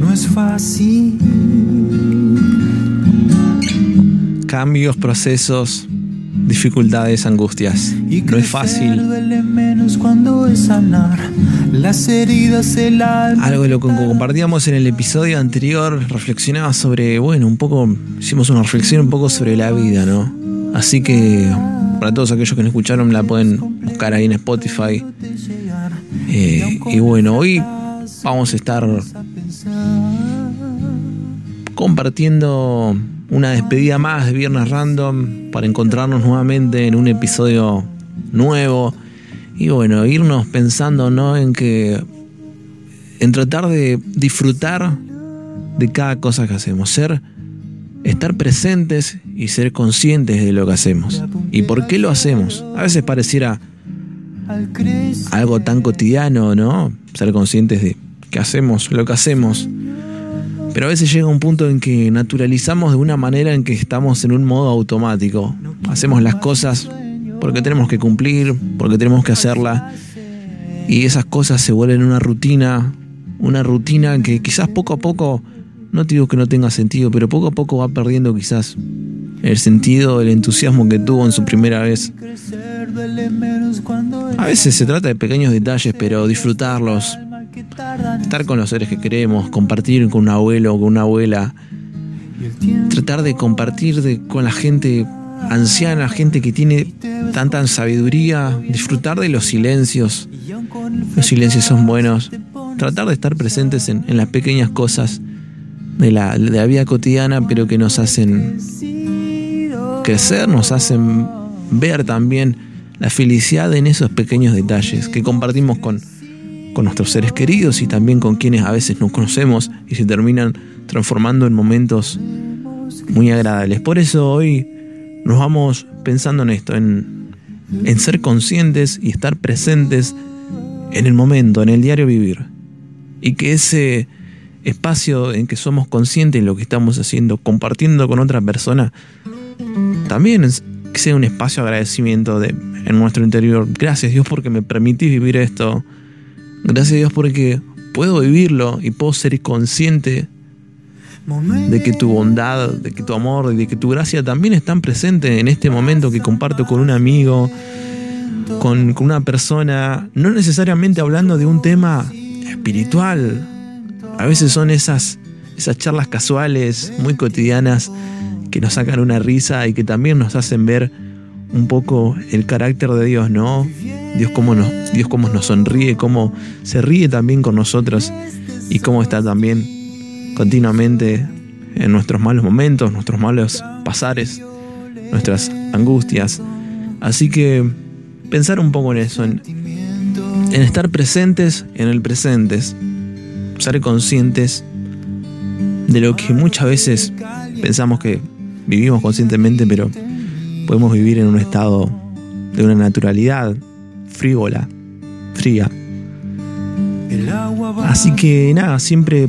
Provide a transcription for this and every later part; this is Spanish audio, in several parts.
No es fácil. Cambios, procesos, dificultades, angustias. Y No es fácil. duele menos cuando es sanar las heridas del alma. Algo de lo que compartíamos en el episodio anterior, reflexionaba sobre, bueno, un poco, hicimos una reflexión un poco sobre la vida, ¿no? Así que para todos aquellos que no escucharon, la pueden buscar ahí en Spotify. Eh, y bueno, hoy vamos a estar compartiendo una despedida más de Viernes Random para encontrarnos nuevamente en un episodio nuevo. Y bueno, irnos pensando, ¿no? En que. En tratar de disfrutar de cada cosa que hacemos. Ser. Estar presentes y ser conscientes de lo que hacemos. ¿Y por qué lo hacemos? A veces pareciera algo tan cotidiano, ¿no? Ser conscientes de que hacemos lo que hacemos. Pero a veces llega un punto en que naturalizamos de una manera en que estamos en un modo automático. Hacemos las cosas porque tenemos que cumplir, porque tenemos que hacerlas. Y esas cosas se vuelven una rutina, una rutina que quizás poco a poco, no digo que no tenga sentido, pero poco a poco va perdiendo quizás el sentido, el entusiasmo que tuvo en su primera vez. A veces se trata de pequeños detalles, pero disfrutarlos, estar con los seres que queremos, compartir con un abuelo o con una abuela, tratar de compartir de- con la gente anciana, gente que tiene tanta sabiduría, disfrutar de los silencios. Los silencios son buenos. Tratar de estar presentes en, en las pequeñas cosas de la, de la vida cotidiana, pero que nos hacen crecer, nos hacen ver también la felicidad en esos pequeños detalles que compartimos con, con nuestros seres queridos y también con quienes a veces nos conocemos y se terminan transformando en momentos muy agradables. Por eso hoy nos vamos pensando en esto, en, en ser conscientes y estar presentes en el momento, en el diario vivir. Y que ese espacio en que somos conscientes de lo que estamos haciendo, compartiendo con otra persona, también que sea un espacio de agradecimiento de, en nuestro interior. Gracias Dios porque me permitís vivir esto. Gracias Dios porque puedo vivirlo y puedo ser consciente de que tu bondad, de que tu amor, de que tu gracia también están presentes en este momento que comparto con un amigo, con, con una persona, no necesariamente hablando de un tema espiritual. A veces son esas, esas charlas casuales, muy cotidianas, que nos sacan una risa y que también nos hacen ver un poco el carácter de Dios, ¿no? Dios cómo nos, Dios cómo nos sonríe, cómo se ríe también con nosotros y cómo está también continuamente en nuestros malos momentos, nuestros malos pasares, nuestras angustias. Así que pensar un poco en eso, en, en estar presentes en el presente, ser conscientes de lo que muchas veces pensamos que vivimos conscientemente, pero podemos vivir en un estado de una naturalidad frívola, fría. Así que nada, siempre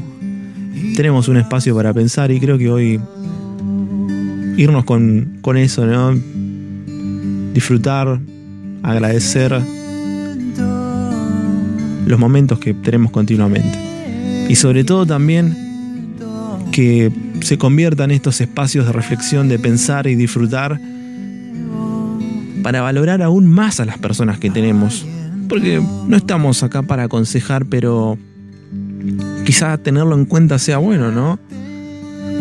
tenemos un espacio para pensar y creo que hoy irnos con, con eso, ¿no? Disfrutar, agradecer los momentos que tenemos continuamente. Y sobre todo también que se conviertan estos espacios de reflexión, de pensar y disfrutar para valorar aún más a las personas que tenemos. Porque no estamos acá para aconsejar, pero quizás tenerlo en cuenta sea bueno, ¿no?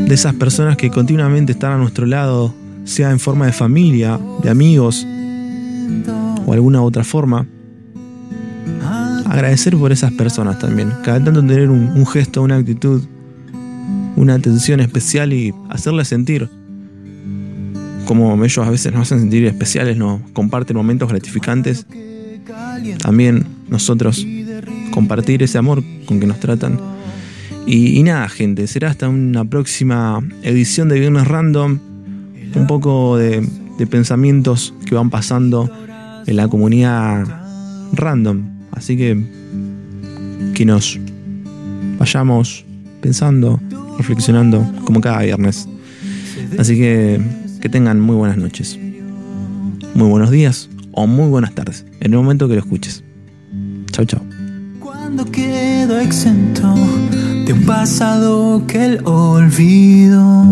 De esas personas que continuamente están a nuestro lado, sea en forma de familia, de amigos o alguna otra forma. Agradecer por esas personas también. Cada tanto tener un, un gesto, una actitud, una atención especial y hacerles sentir como ellos a veces nos hacen sentir especiales, nos comparten momentos gratificantes. También nosotros compartir ese amor con que nos tratan. Y, y nada, gente, será hasta una próxima edición de Viernes Random. Un poco de, de pensamientos que van pasando en la comunidad random. Así que que nos vayamos pensando, reflexionando como cada viernes. Así que que tengan muy buenas noches, muy buenos días o muy buenas tardes en el momento que lo escuches. Chao. Chau. Cuando quedo exento de un pasado que el olvido